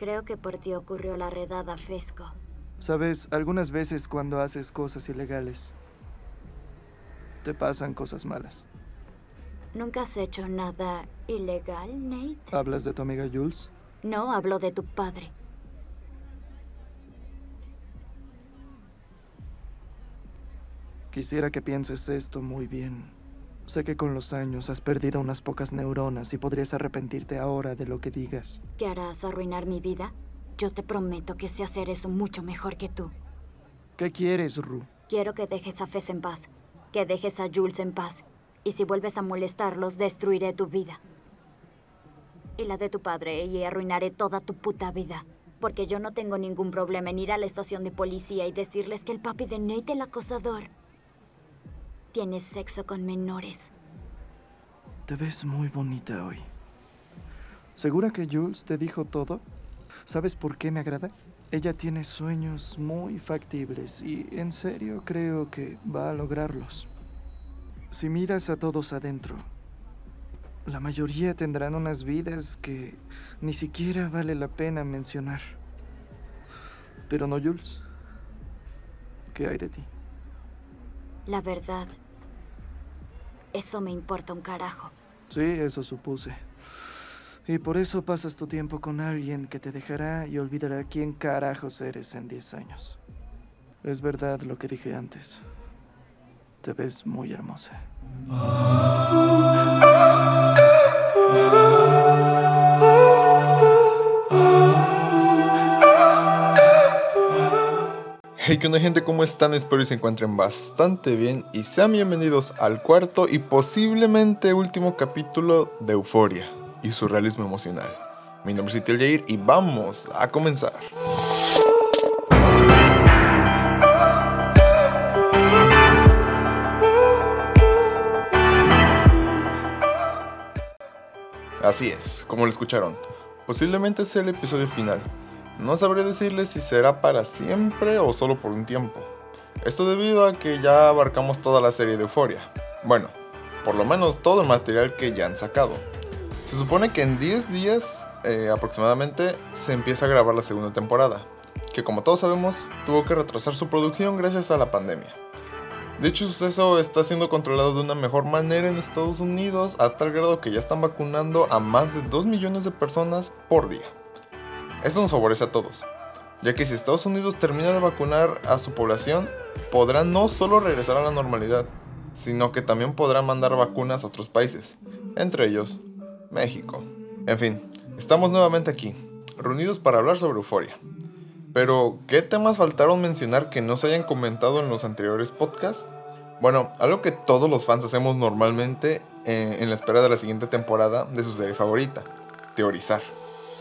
Creo que por ti ocurrió la redada Fesco. Sabes, algunas veces cuando haces cosas ilegales, te pasan cosas malas. ¿Nunca has hecho nada ilegal, Nate? ¿Hablas de tu amiga Jules? No, hablo de tu padre. Quisiera que pienses esto muy bien. Sé que con los años has perdido unas pocas neuronas y podrías arrepentirte ahora de lo que digas. ¿Qué harás? ¿Arruinar mi vida? Yo te prometo que sé hacer eso mucho mejor que tú. ¿Qué quieres, Ru? Quiero que dejes a Fez en paz, que dejes a Jules en paz. Y si vuelves a molestarlos, destruiré tu vida. Y la de tu padre, y arruinaré toda tu puta vida. Porque yo no tengo ningún problema en ir a la estación de policía y decirles que el papi de Nate, el acosador, tiene sexo con menores. Te ves muy bonita hoy. ¿Segura que Jules te dijo todo? ¿Sabes por qué me agrada? Ella tiene sueños muy factibles y en serio creo que va a lograrlos. Si miras a todos adentro, la mayoría tendrán unas vidas que ni siquiera vale la pena mencionar. Pero no, Jules. ¿Qué hay de ti? La verdad, eso me importa un carajo. Sí, eso supuse. Y por eso pasas tu tiempo con alguien que te dejará y olvidará quién carajos eres en 10 años. Es verdad lo que dije antes. Te ves muy hermosa. Hey, ¿qué onda gente? ¿Cómo están? Espero que se encuentren bastante bien y sean bienvenidos al cuarto y posiblemente último capítulo de Euforia y su realismo emocional. Mi nombre es Itiel Jair y vamos a comenzar. Así es, como lo escucharon, posiblemente sea el episodio final. No sabré decirles si será para siempre o solo por un tiempo. Esto debido a que ya abarcamos toda la serie de Euforia. Bueno, por lo menos todo el material que ya han sacado. Se supone que en 10 días eh, aproximadamente se empieza a grabar la segunda temporada, que como todos sabemos tuvo que retrasar su producción gracias a la pandemia. Dicho suceso está siendo controlado de una mejor manera en Estados Unidos a tal grado que ya están vacunando a más de 2 millones de personas por día. Esto nos favorece a todos, ya que si Estados Unidos termina de vacunar a su población, podrá no solo regresar a la normalidad, sino que también podrá mandar vacunas a otros países, entre ellos México. En fin, estamos nuevamente aquí, reunidos para hablar sobre euforia. Pero, ¿qué temas faltaron mencionar que no se hayan comentado en los anteriores podcasts? Bueno, algo que todos los fans hacemos normalmente eh, en la espera de la siguiente temporada de su serie favorita, teorizar.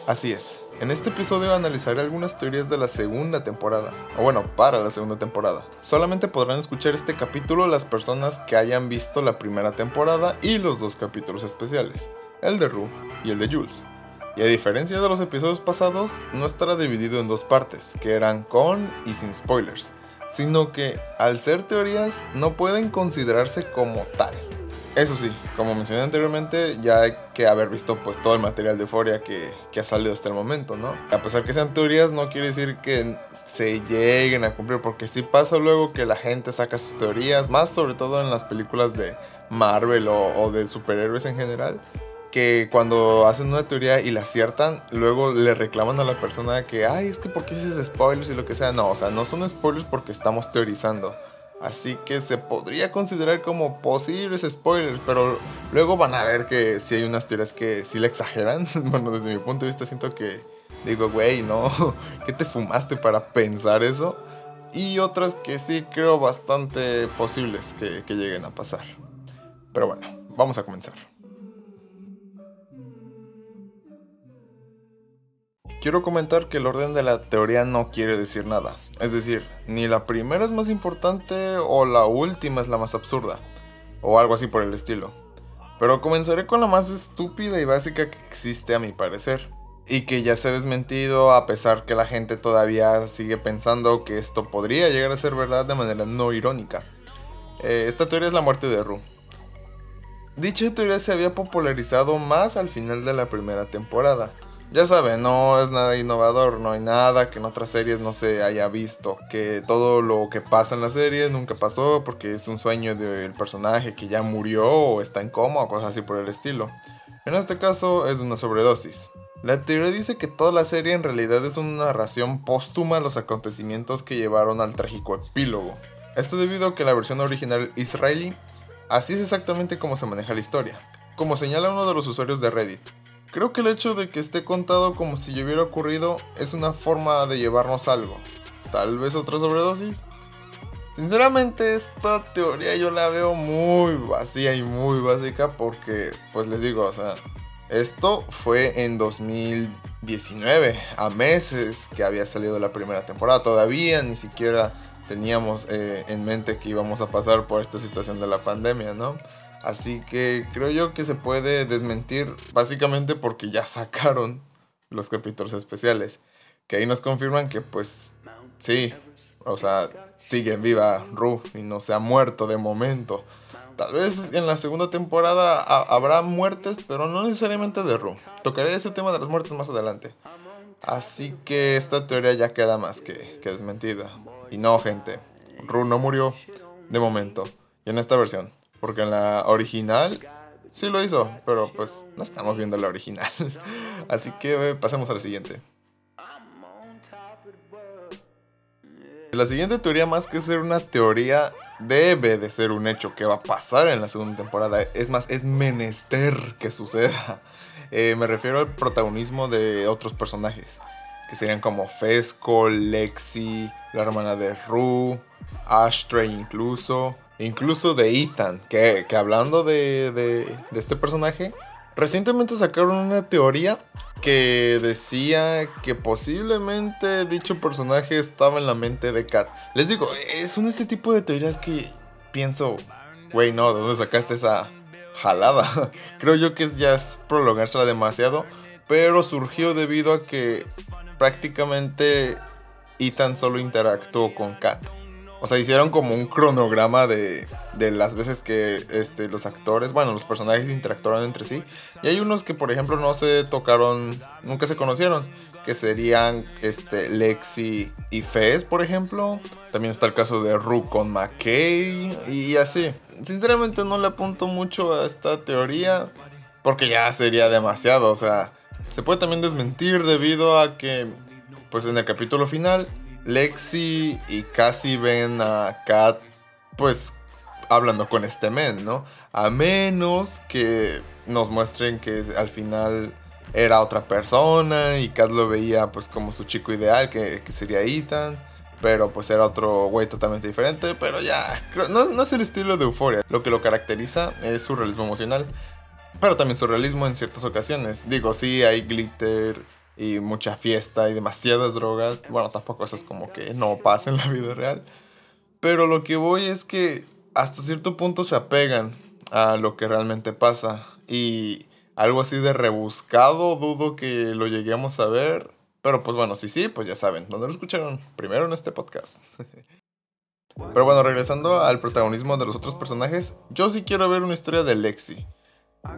Así es, en este episodio analizaré algunas teorías de la segunda temporada, o bueno, para la segunda temporada. Solamente podrán escuchar este capítulo las personas que hayan visto la primera temporada y los dos capítulos especiales, el de Rue y el de Jules. Y a diferencia de los episodios pasados, no estará dividido en dos partes, que eran con y sin spoilers, sino que al ser teorías no pueden considerarse como tal. Eso sí, como mencioné anteriormente, ya hay que haber visto pues todo el material de Euphoria que, que ha salido hasta el momento, ¿no? A pesar que sean teorías, no quiere decir que se lleguen a cumplir, porque sí pasa luego que la gente saca sus teorías, más sobre todo en las películas de Marvel o, o de superhéroes en general, que cuando hacen una teoría y la aciertan, luego le reclaman a la persona que, ay, es que ¿por qué dices spoilers y lo que sea? No, o sea, no son spoilers porque estamos teorizando. Así que se podría considerar como posibles spoilers, pero luego van a ver que si hay unas teorías que sí le exageran. Bueno, desde mi punto de vista siento que digo, güey, no, ¿qué te fumaste para pensar eso? Y otras que sí creo bastante posibles que, que lleguen a pasar. Pero bueno, vamos a comenzar. Quiero comentar que el orden de la teoría no quiere decir nada. Es decir, ni la primera es más importante o la última es la más absurda. O algo así por el estilo. Pero comenzaré con la más estúpida y básica que existe a mi parecer. Y que ya se ha desmentido a pesar que la gente todavía sigue pensando que esto podría llegar a ser verdad de manera no irónica. Eh, esta teoría es la muerte de Ru. Dicha teoría se había popularizado más al final de la primera temporada Ya saben, no es nada innovador, no hay nada que en otras series no se haya visto, que todo lo que pasa en la serie nunca pasó porque es un sueño del personaje que ya murió o está en coma o cosas así por el estilo. En este caso es una sobredosis. La teoría dice que toda la serie en realidad es una narración póstuma de los acontecimientos que llevaron al trágico epílogo. Esto debido a que la versión original israelí así es exactamente como se maneja la historia, como señala uno de los usuarios de Reddit. Creo que el hecho de que esté contado como si ya hubiera ocurrido es una forma de llevarnos algo. Tal vez otra sobredosis. Sinceramente esta teoría yo la veo muy vacía y muy básica porque, pues les digo, o sea, esto fue en 2019, a meses que había salido la primera temporada. Todavía ni siquiera teníamos eh, en mente que íbamos a pasar por esta situación de la pandemia, ¿no? Así que creo yo que se puede desmentir básicamente porque ya sacaron los capítulos especiales. Que ahí nos confirman que pues sí, o sea, sigue viva Ru y no se ha muerto de momento. Tal vez en la segunda temporada habrá muertes, pero no necesariamente de Ru. Tocaré ese tema de las muertes más adelante. Así que esta teoría ya queda más que, que desmentida. Y no, gente, Ru no murió de momento. Y en esta versión porque en la original sí lo hizo, pero pues no estamos viendo la original. Así que pasemos a la siguiente. La siguiente teoría, más que ser una teoría, debe de ser un hecho que va a pasar en la segunda temporada. Es más, es menester que suceda. Eh, me refiero al protagonismo de otros personajes, que serían como Fesco, Lexi, la hermana de Rue, Ashtray incluso, incluso de Ethan, que, hablando de, de, este personaje, recientemente sacaron una teoría que decía que posiblemente dicho personaje estaba en la mente de Kat. Les digo, son este tipo de teorías que pienso, güey, no, ¿de dónde sacaste esa jalada? Creo yo que ya es prolongársela demasiado, pero surgió debido a que prácticamente Ethan solo interactuó con Kat. O sea, hicieron como un cronograma de, de las veces que este, los actores, bueno, los personajes interactuaron entre sí. Y hay unos que, por ejemplo, no se tocaron, nunca se conocieron. Que serían este, Lexi y Fez, por ejemplo. También está el caso de Ru con McKay y así. Sinceramente no le apunto mucho a esta teoría porque ya sería demasiado. O sea, se puede también desmentir debido a que, pues en el capítulo final, Lexi y casi ven a Kat, pues, hablando con este men, ¿no? A menos que nos muestren que al final era otra persona y Kat lo veía pues como su chico ideal, que, sería Ethan. Pero pues era otro güey totalmente diferente. Pero ya, no, no es el estilo de Euforia. Lo que lo caracteriza es su realismo emocional. Pero también su realismo en ciertas ocasiones. Digo, sí, hay glitter y mucha fiesta y demasiadas drogas. Bueno, tampoco eso es como que no pasa en la vida real. Pero lo que voy es que hasta cierto punto se apegan a lo que realmente pasa. Y algo así de rebuscado, dudo que lo lleguemos a ver. Pero pues bueno, sí, sí, pues ya saben, ¿dónde lo escucharon? Primero en este podcast. Pero bueno, regresando al protagonismo de los otros personajes, yo sí quiero ver una historia de Lexi.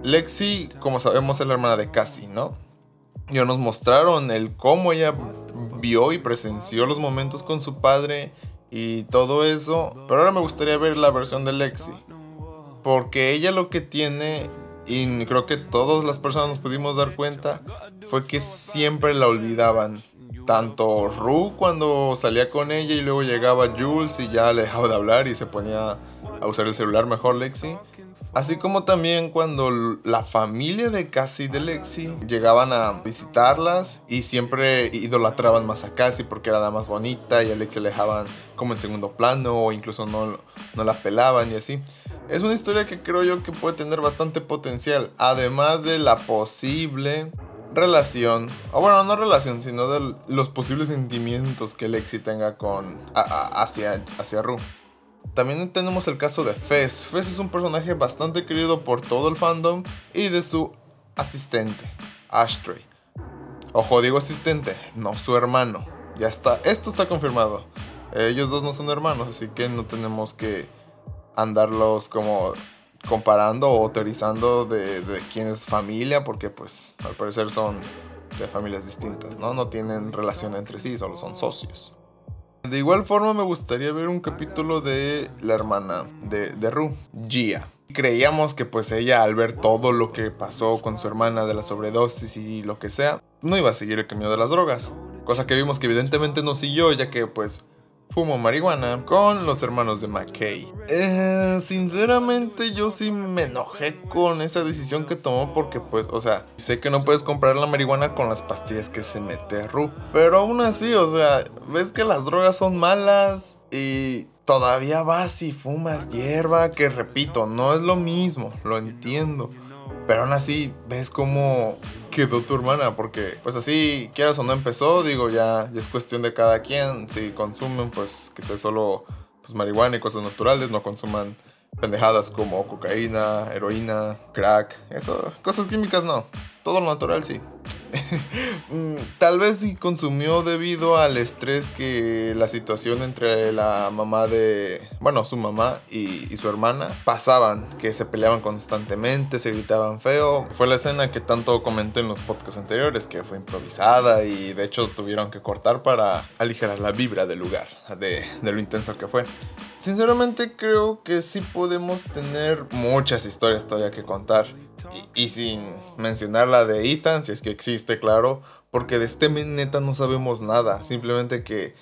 Lexi, como sabemos, es la hermana de Cassie, ¿no? Ya nos mostraron el cómo ella vio y presenció los momentos con su padre y todo eso. Pero ahora me gustaría ver la versión de Lexi. Porque ella lo que tiene, y creo que todas las personas nos pudimos dar cuenta, fue que siempre la olvidaban. Tanto Ru cuando salía con ella y luego llegaba Jules y ya le dejaba de hablar y se ponía a usar el celular mejor Lexi. Así como también cuando la familia de Cassie y de Lexi llegaban a visitarlas y siempre idolatraban más a Cassie porque era la más bonita y a Lexi le dejaban como en segundo plano o incluso no, no la pelaban y así. Es una historia que creo yo que puede tener bastante potencial, además de la posible relación, o bueno, no relación, sino de los posibles sentimientos que Lexi tenga con hacia, hacia. También tenemos el caso de Fez. Fez es un personaje bastante querido por todo el fandom y de su asistente, Ashtray. Ojo, digo asistente, no su hermano. Ya está, esto está confirmado. Ellos dos no son hermanos, así que no tenemos que andarlos como comparando o autorizando de, de quién es familia, porque pues al parecer son de familias distintas, ¿no? No tienen relación entre sí, solo son socios. De igual forma me gustaría ver un capítulo de la hermana de, de Ru, Gia. Creíamos que pues ella al ver todo lo que pasó con su hermana de la sobredosis y lo que sea, no iba a seguir el camino de las drogas. Cosa que vimos que evidentemente no siguió ya que pues fumo marihuana con los hermanos de McKay. Eh, sinceramente yo sí me enojé con esa decisión que tomó porque pues, o sea, sé que no puedes comprar la marihuana con las pastillas que se mete Ru. Pero aún así, o sea, ves que las drogas son malas y todavía vas y fumas hierba, que repito, no es lo mismo, lo entiendo. Pero aún así, ves cómo quedó tu hermana, porque pues así, quieras o no empezó, digo, ya, ya es cuestión de cada quien. Si consumen, pues que sea solo pues, marihuana y cosas naturales, no consuman pendejadas como cocaína, heroína, crack, eso, cosas químicas no, todo lo natural sí. Mm, tal vez sí consumió debido al estrés que la situación entre la mamá de, bueno, su mamá y, su hermana pasaban, que se peleaban constantemente, se gritaban feo. Fue la escena que tanto comenté en los podcasts anteriores, que fue improvisada y de hecho tuvieron que cortar para aligerar la vibra del lugar, de, de lo intenso que fue. Sinceramente creo que sí podemos tener muchas historias todavía que contar. Y, sin mencionar la de Ethan, si es que existe, claro. Porque de este men neta no sabemos nada. Simplemente que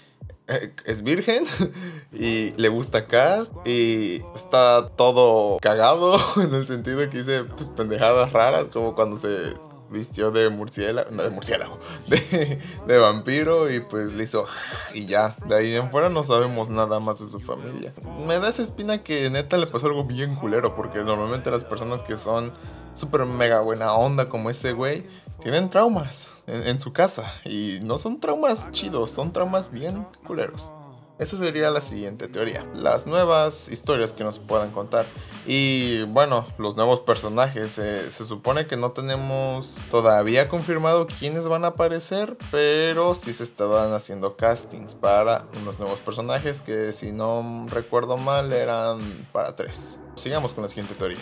eh, es virgen y le gusta acá y está todo cagado en el sentido que dice pues, pendejadas raras como cuando se vistió de murciélago, no de murciélago, de, vampiro y pues le hizo y ya, de ahí en fuera no sabemos nada más de su familia. Me da esa espina que neta le pasó algo bien culero porque normalmente las personas que son súper mega buena onda como ese güey tienen traumas en, en su casa y no son traumas chidos, son traumas bien culeros. Esa sería la siguiente teoría. Las nuevas historias que nos puedan contar. Y bueno, los nuevos personajes. Eh, se supone que no tenemos todavía confirmado quiénes van a aparecer, pero sí se estaban haciendo castings para unos nuevos personajes que si no recuerdo mal eran para tres. Sigamos con la siguiente teoría.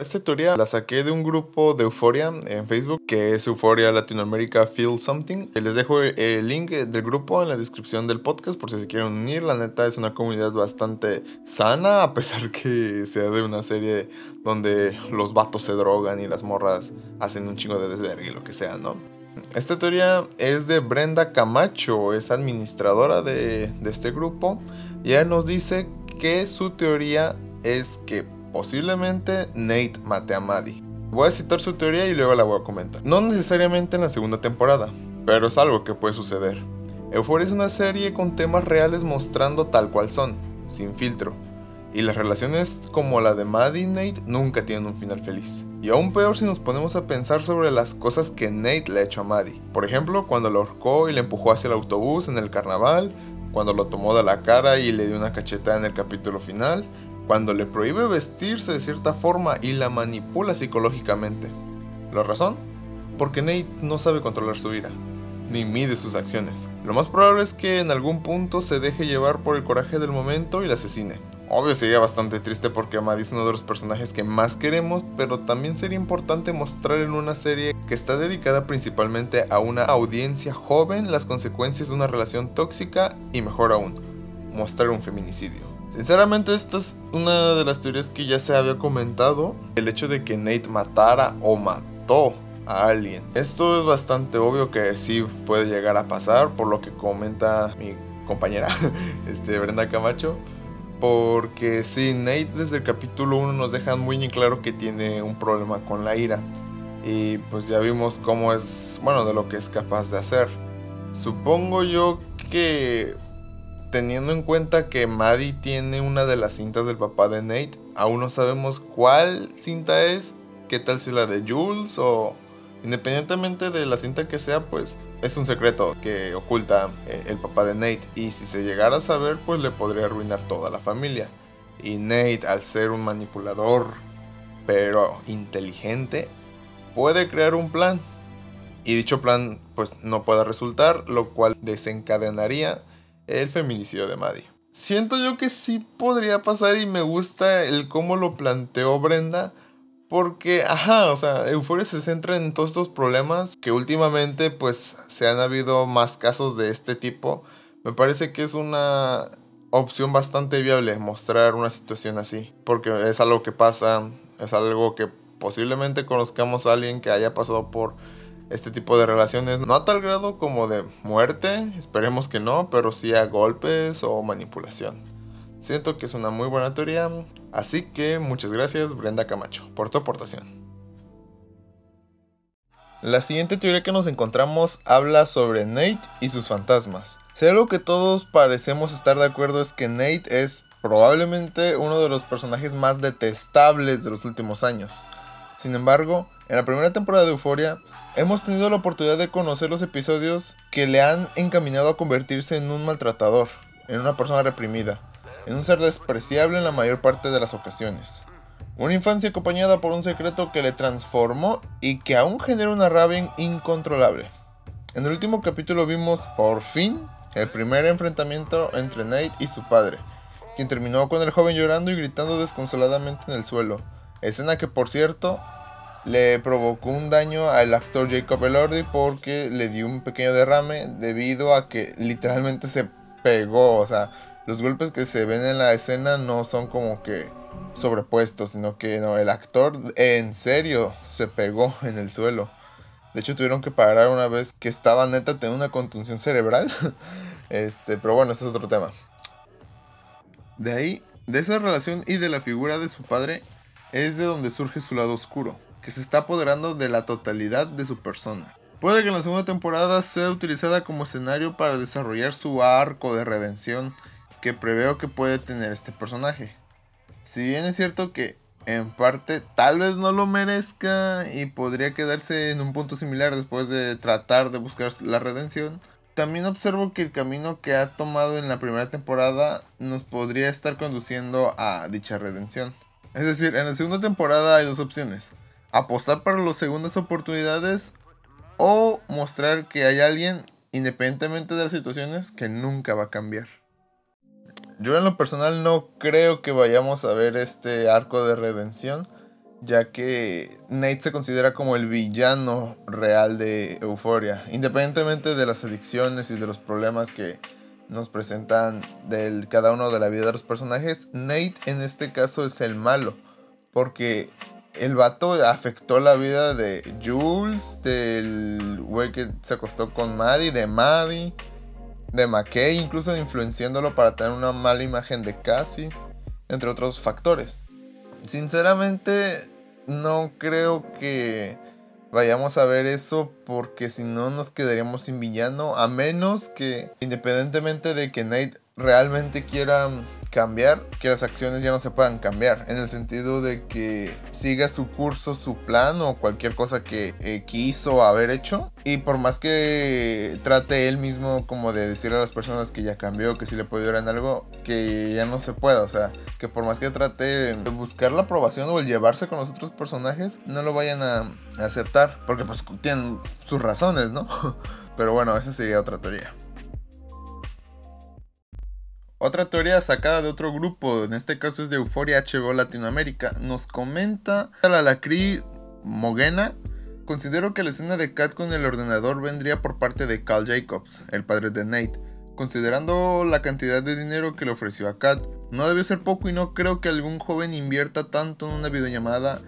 Esta teoría la saqué de un grupo de Euforia en Facebook que es Euforia Latinoamérica Feel Something. Les dejo el link del grupo en la descripción del podcast por si se quieren unir. La neta es una comunidad bastante sana a pesar que sea de una serie donde los vatos se drogan y las morras hacen un chingo de desvergue y lo que sea, ¿no? Esta teoría es de Brenda Camacho, es administradora de, de este grupo y ella nos dice que su teoría es que posiblemente Nate mate a Maddie. Voy a citar su teoría y luego la voy a comentar. No necesariamente en la segunda temporada, pero es algo que puede suceder. Euphoria es una serie con temas reales mostrando tal cual son, sin filtro. Y las relaciones como la de Maddie y Nate nunca tienen un final feliz. Y aún peor si nos ponemos a pensar sobre las cosas que Nate le ha hecho a Maddie. Por ejemplo, cuando lo ahorcó y le empujó hacia el autobús en el carnaval, cuando lo tomó de la cara y le dio una cachetada en el capítulo final, cuando le prohíbe vestirse de cierta forma y la manipula psicológicamente. ¿La razón? Porque Nate no sabe controlar su ira, ni mide sus acciones. Lo más probable es que en algún punto se deje llevar por el coraje del momento y la asesine. Obvio sería bastante triste porque Maddie es uno de los personajes que más queremos, pero también sería importante mostrar en una serie que está dedicada principalmente a una audiencia joven las consecuencias de una relación tóxica y mejor aún, mostrar un feminicidio. Sinceramente esta es una de las teorías que ya se había comentado. El hecho de que Nate matara o mató a alguien. Esto es bastante obvio que sí puede llegar a pasar por lo que comenta mi compañera este, Brenda Camacho. Porque sí, Nate desde el capítulo 1 nos deja muy en claro que tiene un problema con la ira. Y pues ya vimos cómo es, bueno, de lo que es capaz de hacer. Supongo yo que teniendo en cuenta que Maddie tiene una de las cintas del papá de Nate, aún no sabemos cuál cinta es, qué tal si la de Jules o independientemente de la cinta que sea, pues es un secreto que oculta eh, el papá de Nate y si se llegara a saber, pues le podría arruinar toda la familia. Y Nate, al ser un manipulador, pero inteligente, puede crear un plan. Y dicho plan, pues no puede resultar, lo cual desencadenaría el feminicidio de Maddie. Siento yo que sí podría pasar y me gusta el cómo lo planteó Brenda Porque, ajá, o sea, Euforia se centra en todos estos problemas que últimamente pues se han habido más casos de este tipo. Me parece que es una opción bastante viable mostrar una situación así. Porque es algo que pasa, es algo que posiblemente conozcamos a alguien que haya pasado por este tipo de relaciones. No a tal grado como de muerte, esperemos que no, pero sí a golpes o manipulación. Siento que es una muy buena teoría, así que muchas gracias Brenda Camacho por tu aportación. La siguiente teoría que nos encontramos habla sobre Nate y sus fantasmas. Si algo que todos parecemos estar de acuerdo es que Nate es probablemente uno de los personajes más detestables de los últimos años. Sin embargo, en la primera temporada de Euforia, hemos tenido la oportunidad de conocer los episodios que le han encaminado a convertirse en un maltratador, en una persona reprimida, en un ser despreciable en la mayor parte de las ocasiones. Una infancia acompañada por un secreto que le transformó y que aún genera una rabia incontrolable. En el último capítulo vimos, por fin, el primer enfrentamiento entre Nate y su padre, quien terminó con el joven llorando y gritando desconsoladamente en el suelo. Escena que, por cierto, le provocó un daño al actor Jacob Elordi porque le dio un pequeño derrame debido a que literalmente se pegó, o sea, los golpes que se ven en la escena no son como que sobrepuestos, sino que el actor en serio se pegó en el suelo. De hecho tuvieron que parar una vez que estaba neta teniendo una contunción cerebral. Este, pero bueno, ese es otro tema. De ahí, de esa relación y de la figura de su padre, es de donde surge su lado oscuro, que se está apoderando de la totalidad de su persona. Puede que en la segunda temporada sea utilizada como escenario para desarrollar su arco de redención que preveo que puede tener este personaje. Si bien es cierto que en parte tal vez no lo merezca y podría quedarse en un punto similar después de tratar de buscar la redención, también observo que el camino que ha tomado en la primera temporada nos podría estar conduciendo a dicha redención. Es decir, en la segunda temporada hay dos opciones. Apostar para las segundas oportunidades o mostrar que hay alguien, independientemente de las situaciones, que nunca va a cambiar. Yo en lo personal no creo que vayamos a ver este arco de redención, ya que Nate se considera como el villano real de Euforia, independientemente de las adicciones y de los problemas que nos presentan del cada uno de la vida de los personajes, Nate en este caso es el malo, porque el vato afectó la vida de Jules, del güey que se acostó con Maddie, de Maddie de McKay, incluso influenciándolo para tener una mala imagen de Cassie, entre otros factores. Sinceramente, no creo que vayamos a ver eso porque si no nos quedaríamos sin villano, a menos que independientemente de que Nate realmente quiera cambiar, que las acciones ya no se puedan cambiar, en el sentido de que siga su curso, su plan o cualquier cosa que eh, quiso haber hecho. Y por más que trate él mismo como de decirle a las personas que ya cambió, que si le puede en algo, que ya no se pueda, o sea, que por más que trate de buscar la aprobación o el llevarse con los otros personajes, no lo vayan a aceptar, porque pues tienen sus razones, ¿no? Pero bueno, esa sería otra teoría. Otra teoría sacada de otro grupo, en este caso es de Euforia HBO Latinoamérica, nos comenta la Lacri Mogena. Considero que la escena de Kat con el ordenador vendría por parte de Carl Jacobs, el padre de Nate. Considerando la cantidad de dinero que le ofreció a Kat, no debe ser poco y no creo que algún joven invierta tanto en una videollamada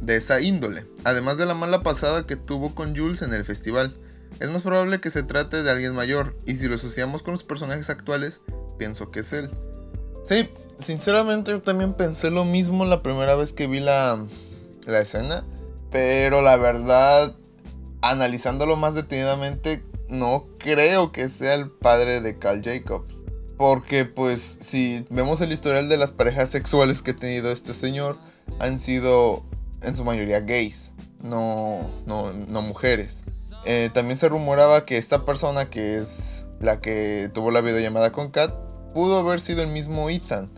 de esa índole, además de la mala pasada que tuvo con Jules en el festival. Es más probable que se trate de alguien mayor, y si lo asociamos con los personajes actuales, pienso que es él. Sí, sinceramente yo también pensé lo mismo la primera vez que vi la, la escena, pero la verdad, analizándolo más detenidamente, no creo que sea el padre de Carl Jacobs. Porque pues si vemos el historial de las parejas sexuales que ha tenido este señor, han sido en su mayoría gays, no, no, no mujeres. Eh, también se rumoraba que esta persona que es la que tuvo la videollamada con Kat pudo haber sido el mismo Ethan.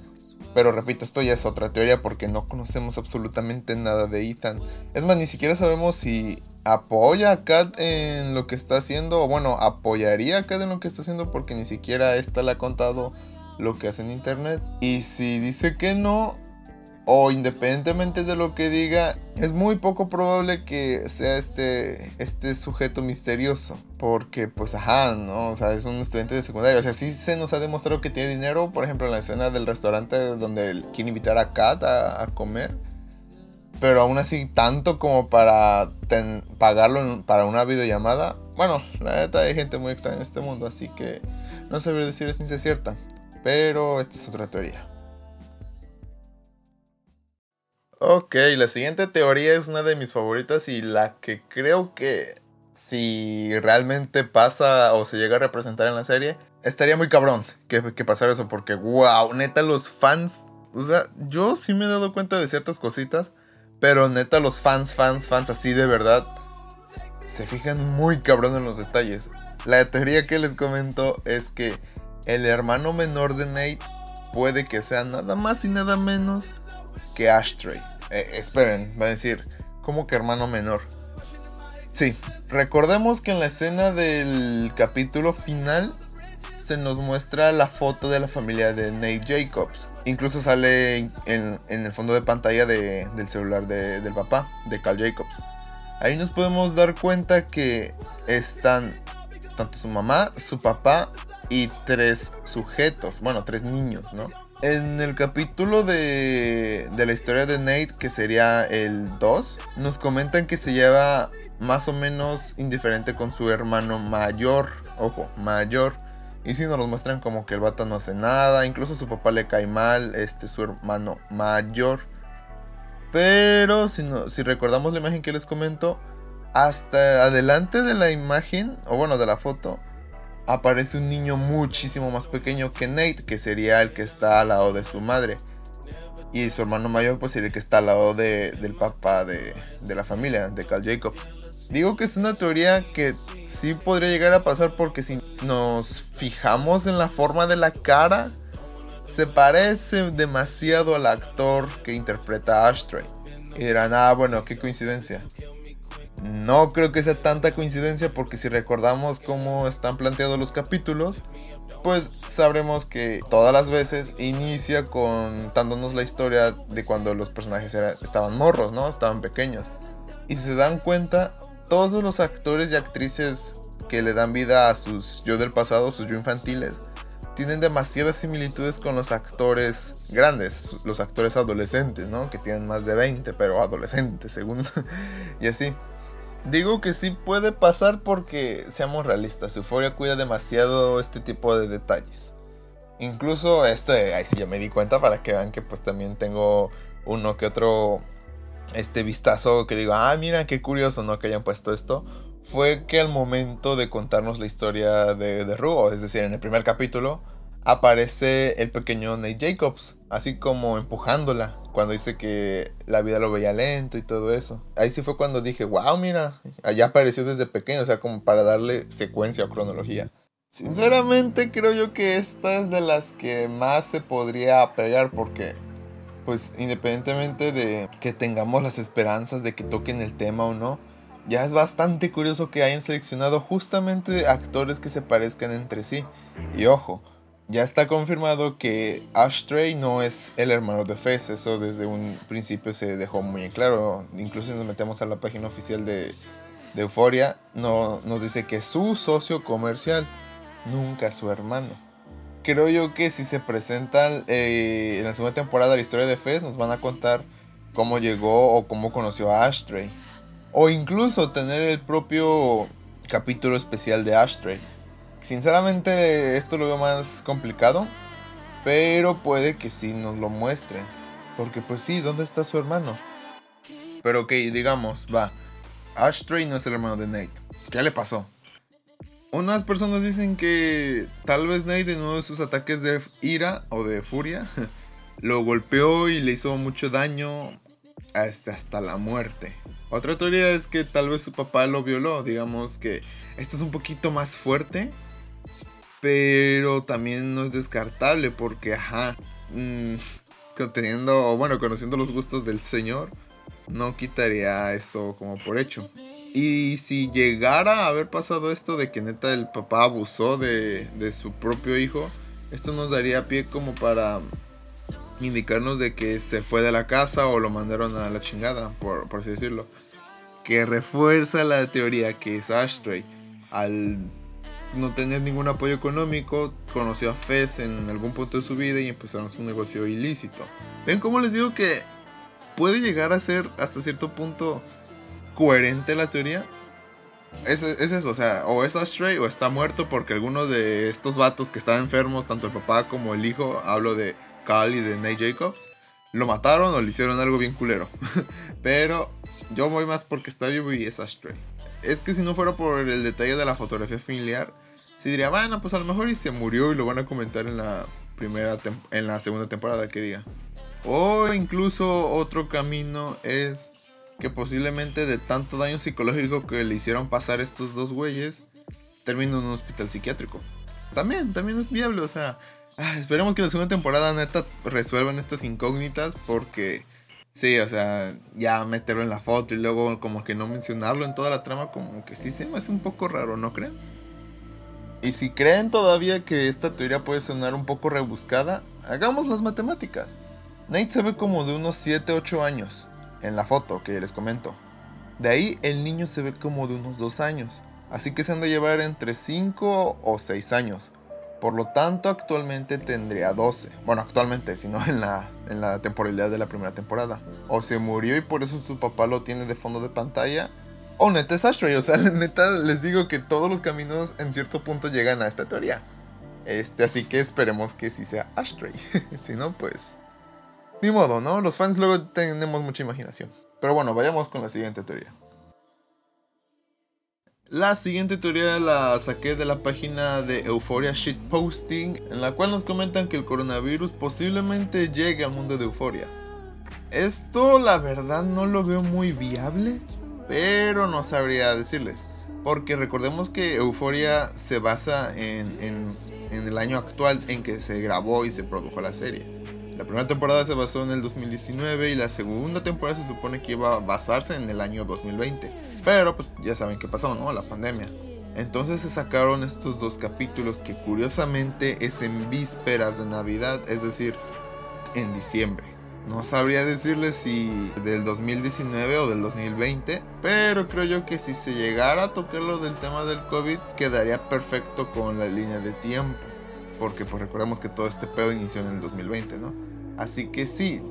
Pero repito, esto ya es otra teoría porque no conocemos absolutamente nada de Ethan. Es más, ni siquiera sabemos si apoya a Kat en lo que está haciendo. O bueno, apoyaría a Kat en lo que está haciendo porque ni siquiera esta le ha contado lo que hace en internet. Y si dice que no, o independientemente de lo que diga, es muy poco probable que sea este, este sujeto misterioso. Porque, pues, ajá, ¿no? O sea, es un estudiante de secundaria. O sea, sí se nos ha demostrado que tiene dinero. Por ejemplo, en la escena del restaurante donde quiere invitar a Kat a, comer. Pero aún así, tanto como para pagarlo para una videollamada. Bueno, la neta hay gente muy extraña en este mundo. Así que no sabría decir es cierta. Pero esta es otra teoría. Ok, la siguiente teoría es una de mis favoritas y la que creo que si realmente pasa o se llega a representar en la serie, estaría muy cabrón que, que pasara eso porque, wow, neta los fans, o sea, yo sí me he dado cuenta de ciertas cositas, pero neta los fans, fans, fans así de verdad, se fijan muy cabrón en los detalles. La teoría que les comento es que el hermano menor de Nate puede que sea nada más y nada menos que Ashtray. Eh, esperen, va a decir, ¿cómo que hermano menor? Sí, recordemos que en la escena del capítulo final se nos muestra la foto de la familia de Nate Jacobs. Incluso sale en, el fondo de pantalla del celular del papá, de Cal Jacobs. Ahí nos podemos dar cuenta que están tanto su mamá, su papá y tres sujetos, bueno, tres niños, ¿no? En el capítulo de, de la historia de Nate, que sería el 2, nos comentan que se lleva más o menos indiferente con su hermano mayor. Ojo, mayor. Y si nos lo muestran como que el vato no hace nada. Incluso su papá le cae mal. Este su hermano mayor. Pero si, no, si recordamos la imagen que les comento. Hasta adelante de la imagen. O bueno, de la foto aparece un niño muchísimo más pequeño que Nate, que sería el que está al lado de su madre. Y su hermano mayor, pues sería el que está al lado del papá de, de la familia, de Carl Jacobs. Digo que es una teoría que sí podría llegar a pasar porque si nos fijamos en la forma de la cara, se parece demasiado al actor que interpreta a Ashtray. Y dirán, ah, bueno, qué coincidencia. No creo que sea tanta coincidencia porque si recordamos cómo están planteados los capítulos, pues sabremos que todas las veces inicia contándonos la historia de cuando los personajes estaban morros, ¿no? Estaban pequeños. Y si se dan cuenta, todos los actores y actrices que le dan vida a sus yo del pasado, sus yo infantiles, tienen demasiadas similitudes con los actores grandes, los actores adolescentes, ¿no? Que tienen más de 20, pero adolescentes, según. y así. Digo que sí puede pasar porque, seamos realistas, Euphoria cuida demasiado este tipo de detalles. Incluso este, ahí sí ya me di cuenta para que vean que pues también tengo uno que otro este vistazo que digo, ah, mira qué curioso, ¿no? Que hayan puesto esto. Fue que al momento de contarnos la historia de, de es decir, en el primer capítulo, aparece el pequeño Nate Jacobs, así como empujándola, cuando dice que la vida lo veía lento y todo eso. Ahí sí fue cuando dije, wow, mira, allá apareció desde pequeño, o sea, como para darle secuencia o cronología. Sinceramente creo yo que esta es de las que más se podría pegar porque, pues independientemente de que tengamos las esperanzas de que toquen el tema o no, ya es bastante curioso que hayan seleccionado justamente actores que se parezcan entre sí. Y ojo, ya está confirmado que Ashtray no es el hermano de Fez. Eso desde un principio se dejó muy claro. Incluso si nos metemos a la página oficial de, Euphoria, no, nos dice que su socio comercial, nunca su hermano. Creo yo que si se presentan eh, en la segunda temporada la historia de Fez, nos van a contar cómo llegó o cómo conoció a Ashtray. O incluso tener el propio capítulo especial de Ashtray Sinceramente esto lo veo más complicado, pero puede que sí nos lo muestren. Porque pues sí, ¿dónde está su hermano? Pero ok, digamos, va. Ashtray no es el hermano de Nate. ¿Qué le pasó? Unas personas dicen que tal vez Nate en uno de sus ataques de ira o de furia lo golpeó y le hizo mucho daño hasta, hasta la muerte. Otra teoría es que tal vez su papá lo violó. Digamos que esto es un poquito más fuerte pero también no es descartable porque, ajá, mmm, teniendo, bueno, conociendo los gustos del señor, no quitaría eso como por hecho. Y si llegara a haber pasado esto de que neta el papá abusó de, de su propio hijo, esto nos daría pie como para indicarnos de que se fue de la casa o lo mandaron a la chingada, por, por así decirlo. Que refuerza la teoría que es Ashtray, al no tener ningún apoyo económico, conoció a Fez en algún punto de su vida y empezaron su negocio ilícito. ¿Ven cómo les digo que puede llegar a ser hasta cierto punto coherente la teoría? Es, es eso, o sea, o es Ashtray o está muerto porque algunos de estos vatos que están enfermos, tanto el papá como el hijo, hablo de Cal y de Nate Jacobs, lo mataron o le hicieron algo bien culero. Pero yo voy más porque está vivo y es Ashtray. Es que si no fuera por el detalle de la fotografía familiar, sí diría, bueno, pues a lo mejor y se murió y lo van a comentar en la primera en la segunda temporada que diga. O incluso otro camino es que posiblemente de tanto daño psicológico que le hicieron pasar estos dos güeyes, termine en un hospital psiquiátrico. También, también es viable, o sea, ah, esperemos que la segunda temporada neta resuelvan estas incógnitas porque sí, o sea, ya meterlo en la foto y luego como que no mencionarlo en toda la trama como que sí se me hace un poco raro, ¿no creen? Y si creen todavía que esta teoría puede sonar un poco rebuscada, hagamos las matemáticas. Nate se ve como de unos 7-8 años en la foto que les comento. De ahí el niño se ve como de unos 2 años, así que se han de llevar entre 5 o 6 años. Por lo tanto, actualmente tendría 12. Bueno, actualmente, sino en la, en la temporalidad de la primera temporada. O se murió y por eso su papá lo tiene de fondo de pantalla. O neta es Ashtray. O sea, neta les digo que todos los caminos en cierto punto llegan a esta teoría. Este, así que esperemos que sí sea Ashtray. si no, pues ni modo, ¿no? Los fans luego tenemos mucha imaginación. Pero bueno, vayamos con la siguiente teoría. La siguiente teoría la saqué de la página de Euphoria Shitposting, en la cual nos comentan que el coronavirus posiblemente llegue al mundo de Euphoria. Esto la verdad no lo veo muy viable, pero no sabría decirles. Porque recordemos que Euphoria se basa en, en el año actual en que se grabó y se produjo la serie. La primera temporada se basó en el 2019 y la segunda temporada se supone que iba a basarse en el año 2020. Pero pues ya saben qué pasó, ¿no? La pandemia. Entonces se sacaron estos dos capítulos que curiosamente es en vísperas de Navidad, es decir, en diciembre. No sabría decirles si del 2019 o del 2020, pero creo yo que si se llegara a tocar lo del tema del COVID quedaría perfecto con la línea de tiempo porque pues recordemos que todo este pedo inició en el 2020, ¿no? Así que sí,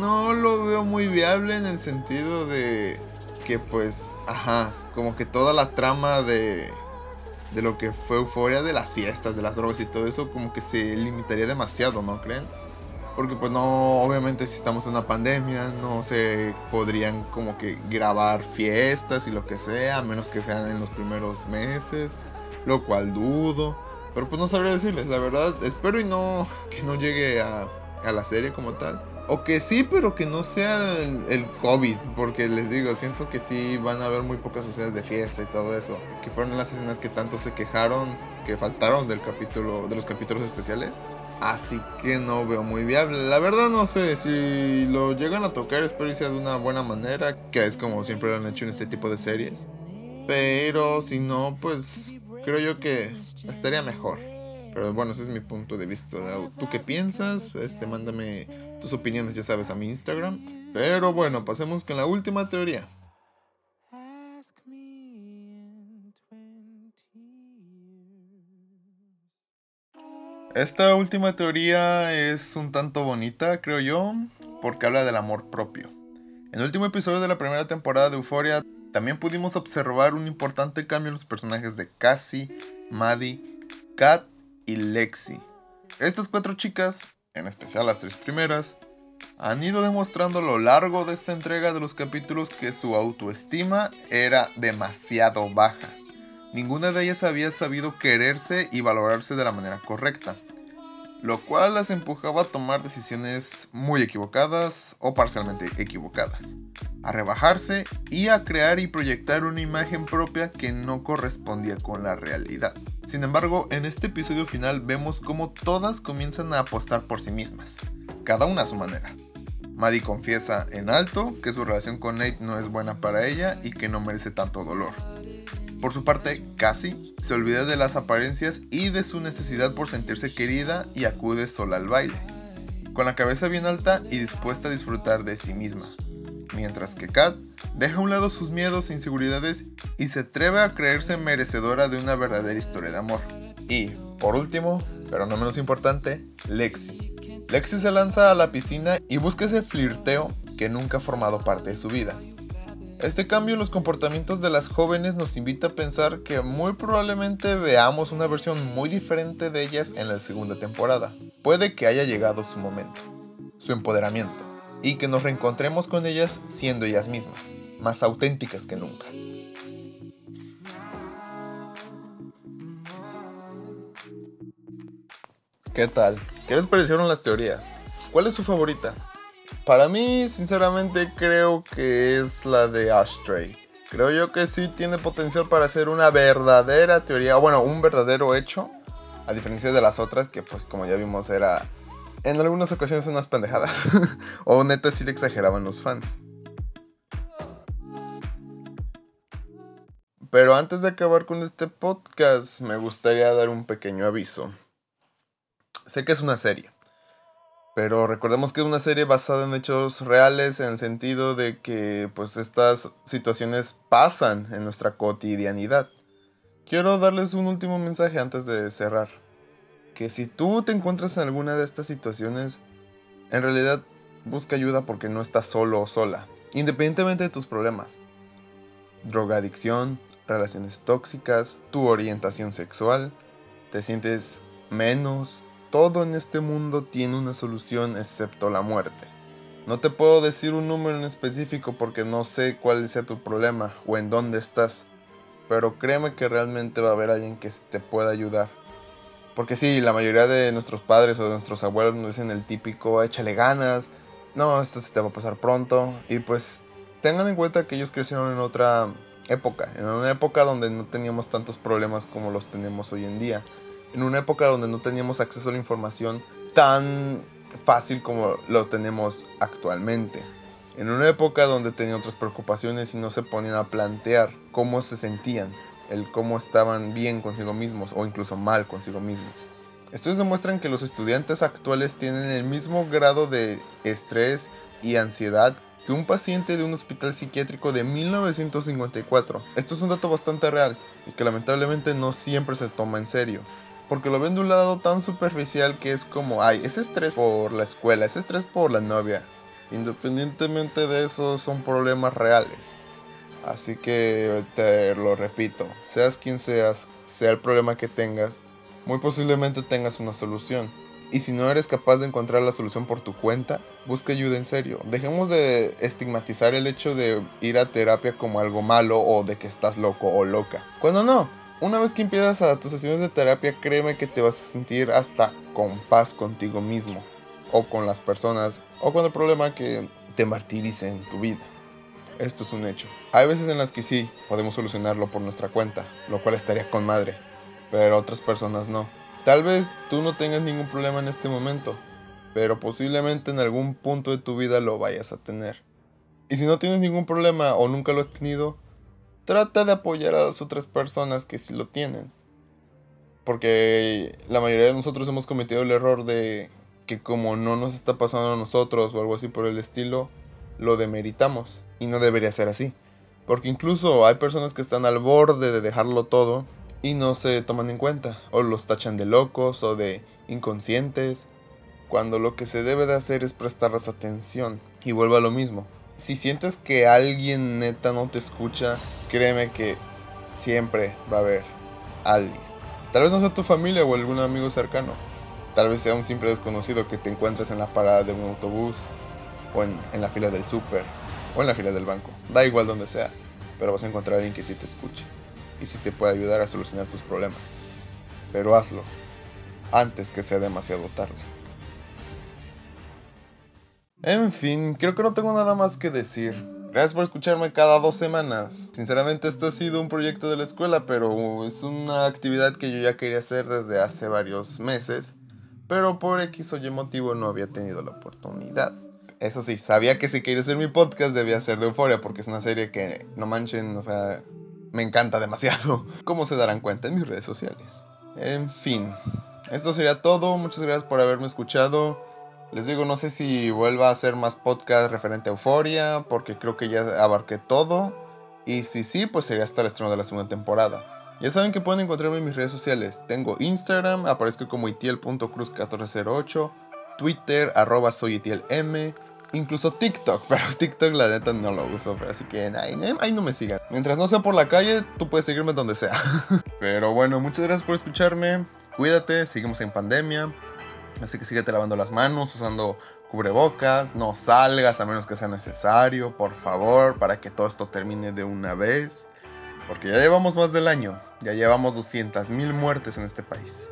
no lo veo muy viable en el sentido de que pues, ajá, como que toda la trama de, de lo que fue euforia de las fiestas, de las drogas y todo eso, como que se limitaría demasiado, ¿no creen? Porque pues no, obviamente si estamos en una pandemia, no se podrían como que grabar fiestas y lo que sea, a menos que sean en los primeros meses, lo cual dudo. Pero pues no sabría decirles, la verdad, espero y no que no llegue a, la serie como tal. O que sí, pero que no sea el, COVID, porque les digo, siento que sí van a haber muy pocas escenas de fiesta y todo eso. Que fueron las escenas que tanto se quejaron, que faltaron del capítulo, de los capítulos especiales. Así que no veo muy viable. La verdad no sé, si lo llegan a tocar espero que sea de una buena manera, que es como siempre lo han hecho en este tipo de series. Pero si no, pues creo yo que estaría mejor. Pero bueno, ese es mi punto de vista. ¿Tú qué piensas? Este, mándame tus opiniones, ya sabes, a mi Instagram. Pero bueno, pasemos con la última teoría. Esta última teoría es un tanto bonita, creo yo, porque habla del amor propio. En el último episodio de la primera temporada de Euphoria también pudimos observar un importante cambio en los personajes de Cassie, Maddie, Kat y Lexi. Estas cuatro chicas, en especial las tres primeras, han ido demostrando a lo largo de esta entrega de los capítulos que su autoestima era demasiado baja. Ninguna de ellas había sabido quererse y valorarse de la manera correcta lo cual las empujaba a tomar decisiones muy equivocadas o parcialmente equivocadas, a rebajarse y a crear y proyectar una imagen propia que no correspondía con la realidad. Sin embargo, en este episodio final vemos cómo todas comienzan a apostar por sí mismas, cada una a su manera. Maddie confiesa en alto que su relación con Nate no es buena para ella y que no merece tanto dolor. Por su parte, Cassie se olvida de las apariencias y de su necesidad por sentirse querida y acude sola al baile. con la cabeza bien alta y dispuesta a disfrutar de sí misma. Mientras que Kat deja a un lado sus miedos e inseguridades y se atreve a creerse merecedora de una verdadera historia de amor. Y, por último, pero no menos importante, Lexi. Lexi se lanza a la piscina y busca ese flirteo que nunca ha formado parte de su vida. Este cambio en los comportamientos de las jóvenes nos invita a pensar que muy probablemente veamos una versión muy diferente de ellas en la segunda temporada. Puede que haya llegado su momento, su empoderamiento, y que nos reencontremos con ellas siendo ellas mismas, más auténticas que nunca. ¿Qué tal? ¿Qué les parecieron las teorías? ¿Cuál es su favorita? Para mí, sinceramente, creo que es la de Ashtray. Creo yo que sí tiene potencial para ser una verdadera teoría, bueno, un verdadero hecho, a diferencia de las otras que pues como ya vimos era en algunas ocasiones unas pendejadas, o neta sí le exageraban los fans. Pero antes de acabar con este podcast, me gustaría dar un pequeño aviso. Sé que es una serie, pero recordemos que es una serie basada en hechos reales en el sentido de que pues estas situaciones pasan en nuestra cotidianidad. Quiero darles un último mensaje antes de cerrar. Que si tú te encuentras en alguna de estas situaciones, en realidad busca ayuda porque no estás solo o sola, independientemente de tus problemas. Drogadicción, relaciones tóxicas, tu orientación sexual, te sientes menos, todo en este mundo tiene una solución excepto la muerte. No te puedo decir un número en específico porque no sé cuál sea tu problema o en dónde estás, pero créeme que realmente va a haber alguien que te pueda ayudar. Porque sí, la mayoría de nuestros padres o de nuestros abuelos nos dicen el típico, échale ganas, no, esto se te va a pasar pronto. Y pues tengan en cuenta que ellos crecieron en otra época, en una época donde no teníamos tantos problemas como los tenemos hoy en día en una época donde no teníamos acceso a la información tan fácil como lo tenemos actualmente. En una época donde tenían otras preocupaciones y no se ponían a plantear cómo se sentían, el cómo estaban bien consigo mismos o incluso mal consigo mismos. Estudios demuestran que los estudiantes actuales tienen el mismo grado de estrés y ansiedad que un paciente de un hospital psiquiátrico de 1954. Esto es un dato bastante real y que lamentablemente no siempre se toma en serio porque lo ven de un lado tan superficial que es como, ay, ese estrés por la escuela, ese estrés por la novia. Independientemente de eso, son problemas reales. Así que te lo repito, seas quien seas, sea el problema que tengas, muy posiblemente tengas una solución. Y si no eres capaz de encontrar la solución por tu cuenta, busca ayuda en serio. Dejemos de estigmatizar el hecho de ir a terapia como algo malo o de que estás loco o loca. Cuando no, una vez que empiezas a tus sesiones de terapia, créeme que te vas a sentir hasta con paz contigo mismo, o con las personas, o con el problema que te martirice en tu vida. Esto es un hecho. Hay veces en las que sí, podemos solucionarlo por nuestra cuenta, lo cual estaría con madre, pero otras personas no. Tal vez tú no tengas ningún problema en este momento, pero posiblemente en algún punto de tu vida lo vayas a tener. Y si no tienes ningún problema o nunca lo has tenido, trata de apoyar a las otras personas que sí lo tienen. Porque la mayoría de nosotros hemos cometido el error de que como no nos está pasando a nosotros o algo así por el estilo, lo demeritamos. Y no debería ser así. Porque incluso hay personas que están al borde de dejarlo todo y no se toman en cuenta. O los tachan de locos o de inconscientes. Cuando lo que se debe de hacer es prestarles atención. Y vuelvo a lo mismo si sientes que alguien neta no te escucha, créeme que siempre va a haber alguien. Tal vez no sea tu familia o algún amigo cercano. Tal vez sea un simple desconocido que te encuentres en la parada de un autobús, o en, la fila del súper, o en la fila del banco. Da igual donde sea, pero vas a encontrar a alguien que sí te escuche y sí te puede ayudar a solucionar tus problemas. Pero hazlo antes que sea demasiado tarde. En fin, creo que no tengo nada más que decir. Gracias por escucharme cada dos semanas. Sinceramente esto ha sido un proyecto de la escuela, pero es una actividad que yo ya quería hacer desde hace varios meses. Pero por X o Y motivo no había tenido la oportunidad. Eso sí, sabía que si quería hacer mi podcast debía ser de Euforia, porque es una serie que, no manchen, o sea, me encanta demasiado. Como se darán cuenta en mis redes sociales. En fin, esto sería todo. Muchas gracias por haberme escuchado. Les digo, no sé si vuelva a hacer más podcast referente a Euforia, porque creo que ya abarqué todo. Y si sí, pues sería hasta el estreno de la segunda temporada. Ya saben que pueden encontrarme en mis redes sociales. Tengo Instagram, aparezco como itiel.cruz1408, Twitter, arroba soy itielm, incluso TikTok, pero TikTok la neta no lo uso, así que ahí, ahí no me sigan. Mientras no sea por la calle, tú puedes seguirme donde sea. pero bueno, muchas gracias por escucharme. Cuídate, seguimos en pandemia. Así que síguete lavando las manos, usando cubrebocas, no salgas a menos que sea necesario, por favor, para que todo esto termine de una vez. Porque ya llevamos más del año, ya llevamos 200.000 muertes en este país.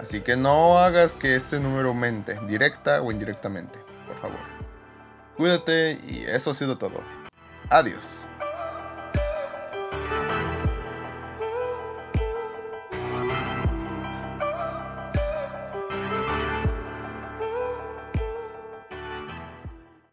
Así que no hagas que este número aumente, directa o indirectamente, por favor. Cuídate y eso ha sido todo. Adiós.